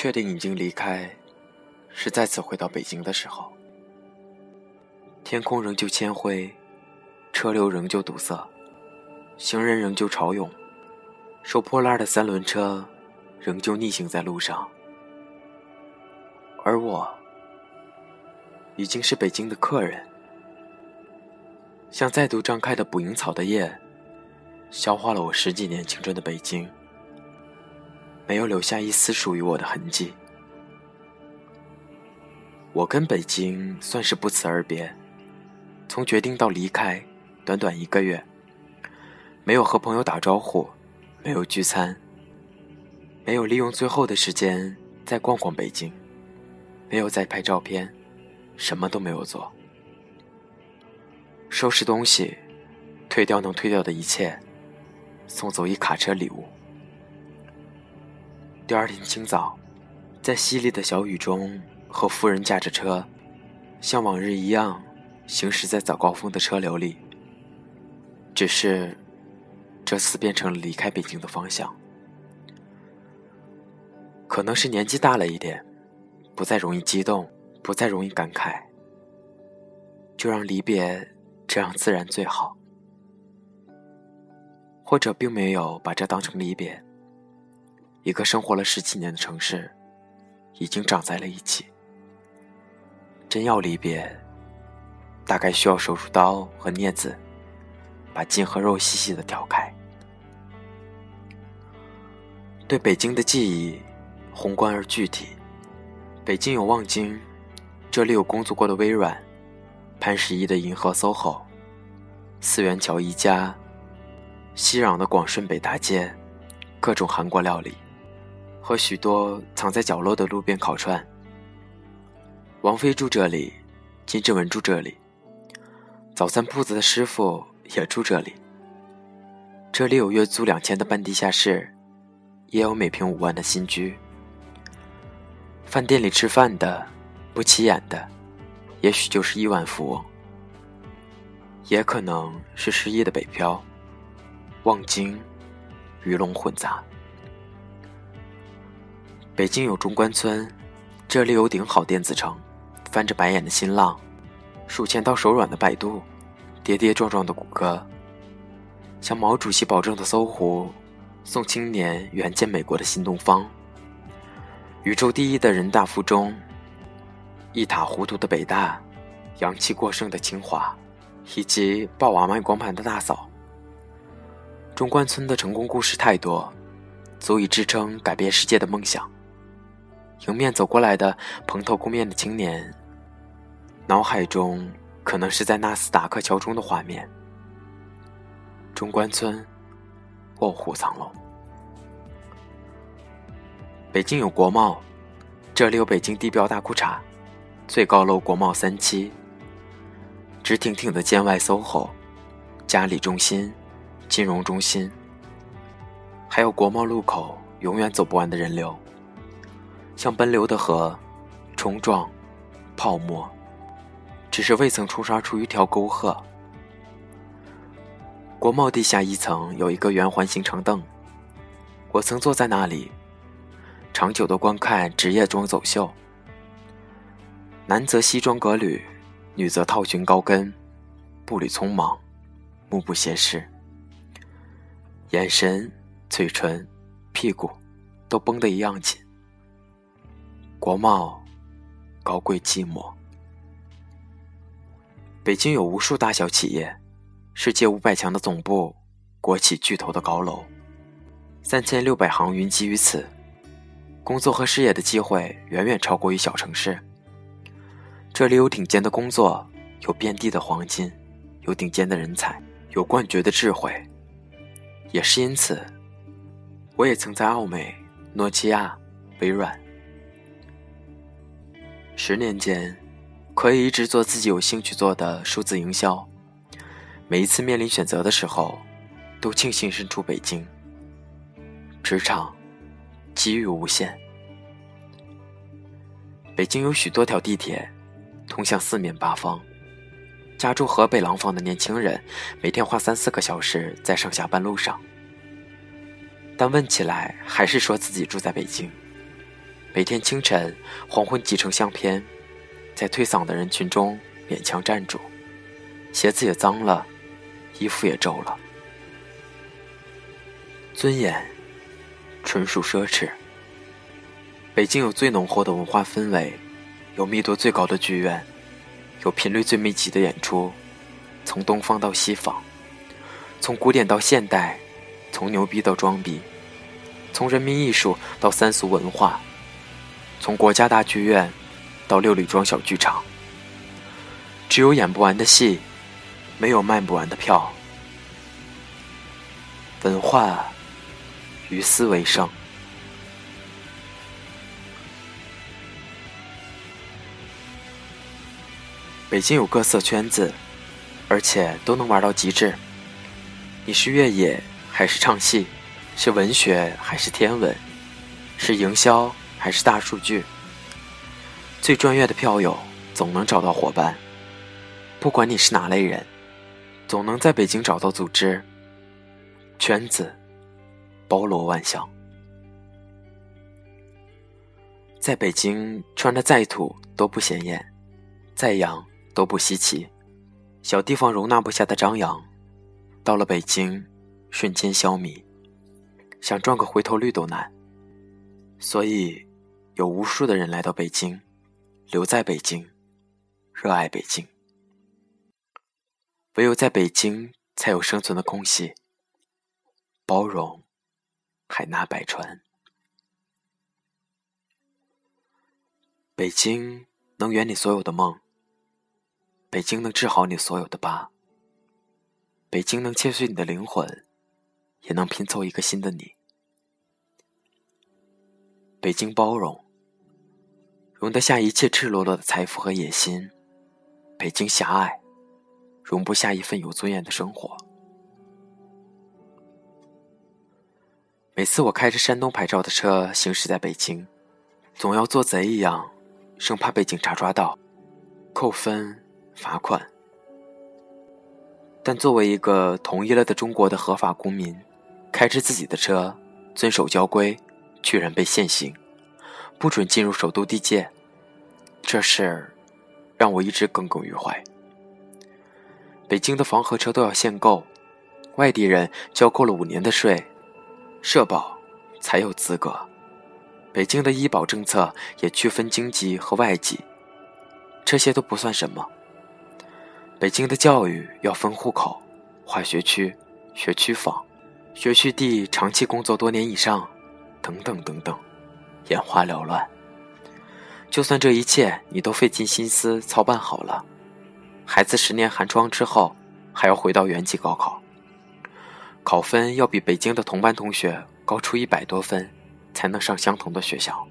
确定已经离开，是再次回到北京的时候。天空仍旧铅灰，车流仍旧堵塞，行人仍旧潮涌，收破烂的三轮车仍旧逆行在路上，而我已经是北京的客人，像再度张开的捕蝇草的叶，消化了我十几年青春的北京。没有留下一丝属于我的痕迹。我跟北京算是不辞而别，从决定到离开，短短一个月，没有和朋友打招呼，没有聚餐，没有利用最后的时间再逛逛北京，没有再拍照片，什么都没有做。收拾东西，退掉能退掉的一切，送走一卡车礼物。第二天清早，在淅沥的小雨中，和夫人驾着车，像往日一样行驶在早高峰的车流里。只是，这次变成了离开北京的方向。可能是年纪大了一点，不再容易激动，不再容易感慨，就让离别这样自然最好。或者并没有把这当成离别。一个生活了十几年的城市，已经长在了一起。真要离别，大概需要手术刀和镊子，把筋和肉细细的挑开。对北京的记忆，宏观而具体。北京有望京，这里有工作过的微软，潘石屹的银河 SOHO，四元桥一家，熙攘的广顺北大街，各种韩国料理。和许多藏在角落的路边烤串。王菲住这里，金志文住这里，早餐铺子的师傅也住这里。这里有月租两千的半地下室，也有每平五万的新居。饭店里吃饭的，不起眼的，也许就是亿万富翁，也可能是失业的北漂。望京，鱼龙混杂。北京有中关村，这里有顶好电子城，翻着白眼的新浪，数钱到手软的百度，跌跌撞撞的谷歌，向毛主席保证的搜狐，送青年远见美国的新东方，宇宙第一的人大附中，一塌糊涂的北大，阳气过剩的清华，以及抱娃卖光盘的大嫂。中关村的成功故事太多，足以支撑改变世界的梦想。迎面走过来的蓬头垢面的青年，脑海中可能是在纳斯达克桥中的画面。中关村，卧虎藏龙。北京有国贸，这里有北京地标大裤衩，最高楼国贸三期，直挺挺的建外 SOHO，嘉里中心，金融中心，还有国贸路口永远走不完的人流。像奔流的河，冲撞，泡沫，只是未曾冲刷出一条沟壑。国贸地下一层有一个圆环形长凳，我曾坐在那里，长久的观看职业装走秀。男则西装革履，女则套裙高跟，步履匆忙，目不斜视，眼神、嘴唇、屁股都绷得一样紧。国贸，高贵寂寞。北京有无数大小企业，世界五百强的总部，国企巨头的高楼，三千六百行云集于此，工作和事业的机会远远超过于小城市。这里有顶尖的工作，有遍地的黄金，有顶尖的人才，有冠绝的智慧。也是因此，我也曾在奥美、诺基亚、微软。十年间，可以一直做自己有兴趣做的数字营销。每一次面临选择的时候，都庆幸身处北京。职场，机遇无限。北京有许多条地铁，通向四面八方。家住河北廊坊的年轻人，每天花三四个小时在上下班路上。但问起来，还是说自己住在北京。每天清晨、黄昏挤成相片，在推搡的人群中勉强站住，鞋子也脏了，衣服也皱了，尊严纯属奢侈。北京有最浓厚的文化氛围，有密度最高的剧院，有频率最密集的演出，从东方到西方，从古典到现代，从牛逼到装逼，从人民艺术到三俗文化。从国家大剧院到六里庄小剧场，只有演不完的戏，没有卖不完的票。文化于斯为盛。北京有各色圈子，而且都能玩到极致。你是越野还是唱戏？是文学还是天文？是营销？还是大数据，最专业的票友总能找到伙伴。不管你是哪类人，总能在北京找到组织。圈子包罗万象，在北京穿的再土都不显眼，再洋都不稀奇。小地方容纳不下的张扬，到了北京瞬间消弭，想赚个回头率都难。所以。有无数的人来到北京，留在北京，热爱北京。唯有在北京，才有生存的空隙。包容，海纳百川。北京能圆你所有的梦，北京能治好你所有的疤，北京能切碎你的灵魂，也能拼凑一个新的你。北京包容。容得下一切赤裸裸的财富和野心，北京狭隘，容不下一份有尊严的生活。每次我开着山东牌照的车行驶在北京，总要做贼一样，生怕被警察抓到，扣分罚款。但作为一个统一了的中国的合法公民，开着自己的车，遵守交规，居然被限行。不准进入首都地界，这事让我一直耿耿于怀。北京的房和车都要限购，外地人交够了五年的税，社保才有资格。北京的医保政策也区分京籍和外籍，这些都不算什么。北京的教育要分户口、划学区、学区房、学区地长期工作多年以上，等等等等。眼花缭乱。就算这一切你都费尽心思操办好了，孩子十年寒窗之后还要回到原籍高考，考分要比北京的同班同学高出一百多分，才能上相同的学校。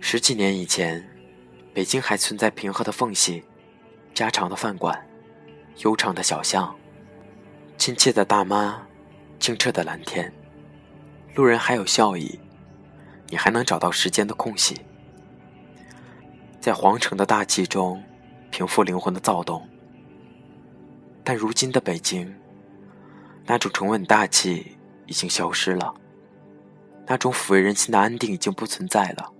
十几年以前，北京还存在平和的缝隙、家常的饭馆、悠长的小巷、亲切的大妈、清澈的蓝天。路人还有笑意，你还能找到时间的空隙，在皇城的大气中平复灵魂的躁动。但如今的北京，那种沉稳大气已经消失了，那种抚慰人心的安定已经不存在了，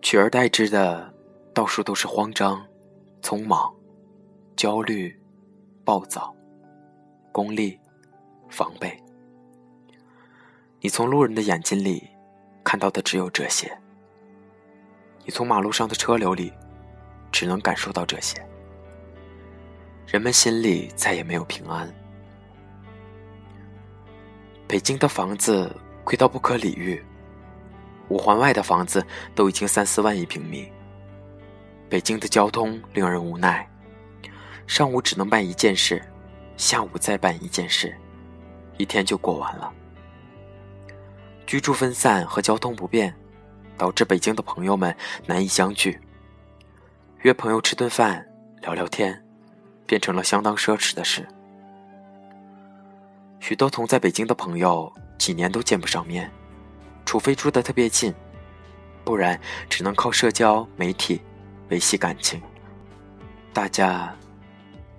取而代之的，到处都是慌张、匆忙、焦虑、暴躁、功利、防备。你从路人的眼睛里看到的只有这些，你从马路上的车流里只能感受到这些。人们心里再也没有平安。北京的房子贵到不可理喻，五环外的房子都已经三四万一平米。北京的交通令人无奈，上午只能办一件事，下午再办一件事，一天就过完了。居住分散和交通不便，导致北京的朋友们难以相聚。约朋友吃顿饭、聊聊天，变成了相当奢侈的事。许多同在北京的朋友几年都见不上面，除非住得特别近，不然只能靠社交媒体维系感情。大家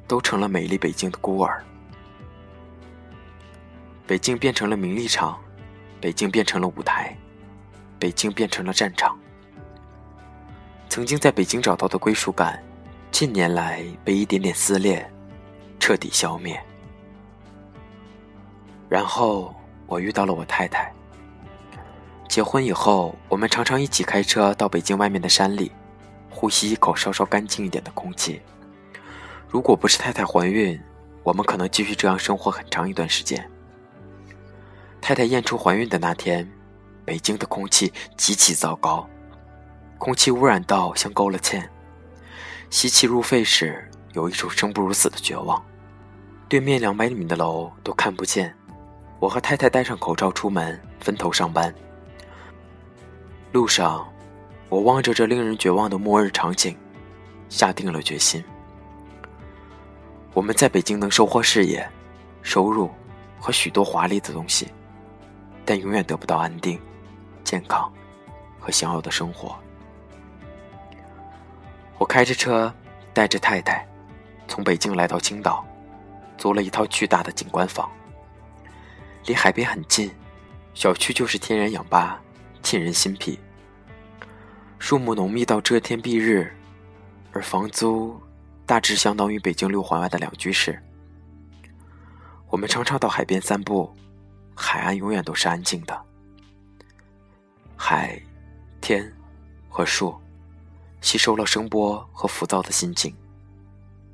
都成了美丽北京的孤儿。北京变成了名利场。北京变成了舞台，北京变成了战场。曾经在北京找到的归属感，近年来被一点点撕裂，彻底消灭。然后我遇到了我太太。结婚以后，我们常常一起开车到北京外面的山里，呼吸一口稍稍干净一点的空气。如果不是太太怀孕，我们可能继续这样生活很长一段时间。太太验出怀孕的那天，北京的空气极其糟糕，空气污染到像勾了芡，吸气入肺时有一种生不如死的绝望。对面两百米的楼都看不见，我和太太戴上口罩出门，分头上班。路上，我望着这令人绝望的末日场景，下定了决心。我们在北京能收获事业、收入和许多华丽的东西。但永远得不到安定、健康和想要的生活。我开着车，带着太太，从北京来到青岛，租了一套巨大的景观房，离海边很近，小区就是天然氧吧，沁人心脾。树木浓密到遮天蔽日，而房租大致相当于北京六环外的两居室。我们常常到海边散步。海岸永远都是安静的，海、天和树吸收了声波和浮躁的心情，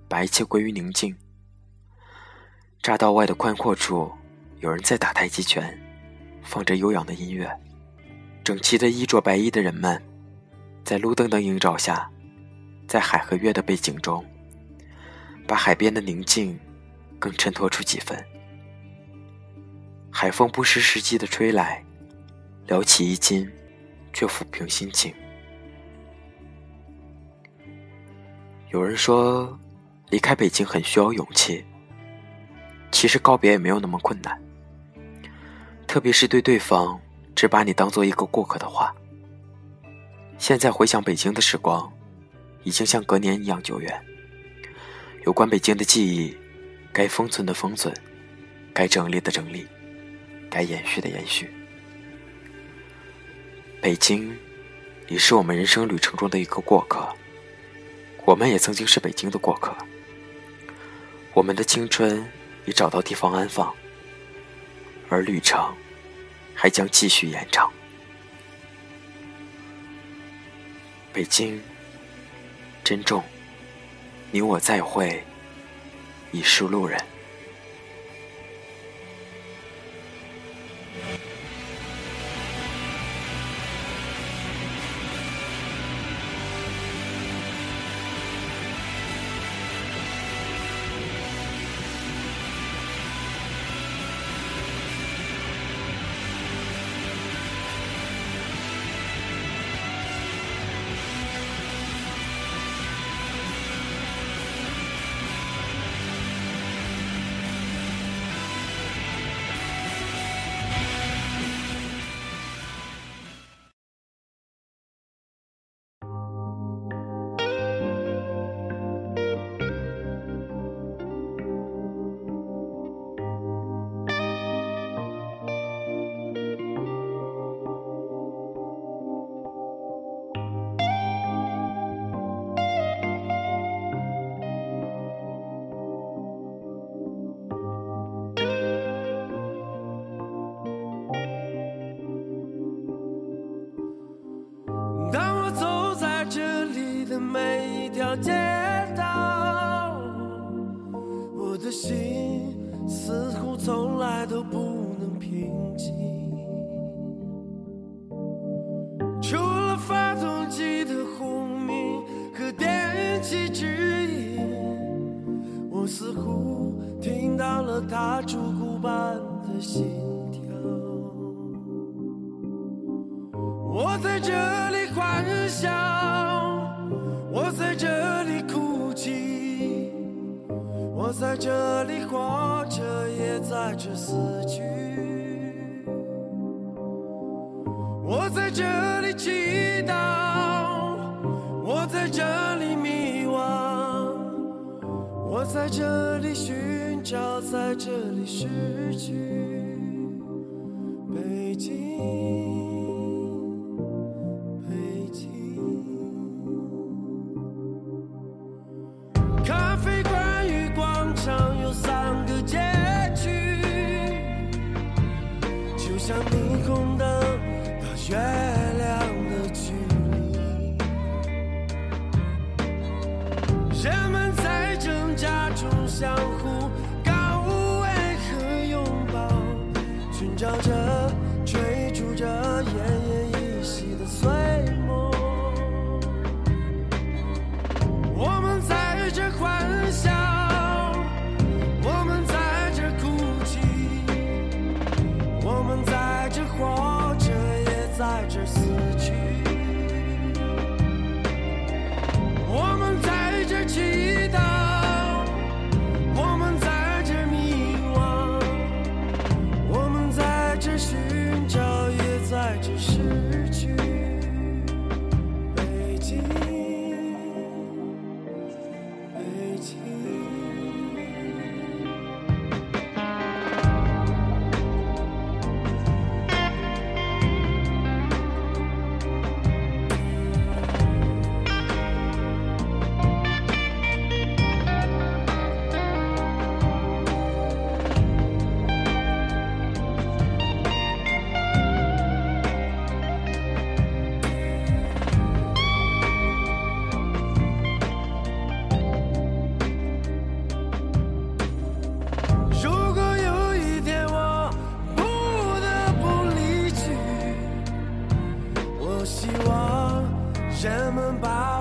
把一切归于宁静。匝道外的宽阔处，有人在打太极拳，放着悠扬的音乐。整齐的衣着白衣的人们，在路灯的映照下，在海和月的背景中，把海边的宁静更衬托出几分。海风不失时机的吹来，撩起衣襟，却抚平心情。有人说，离开北京很需要勇气。其实告别也没有那么困难，特别是对对方只把你当做一个过客的话。现在回想北京的时光，已经像隔年一样久远。有关北京的记忆，该封存的封存，该整理的整理。该延续的延续。北京，已是我们人生旅程中的一个过客，我们也曾经是北京的过客。我们的青春已找到地方安放，而旅程还将继续延长。北京，珍重，你我再会，已是路人。似乎听到了他烛骨般的心跳。我在这里欢笑。我在这里哭泣，我在这里活着，也在这死去。我在这里祈祷，我在这里，我在这里寻找，在这里失去。北京，希望人们把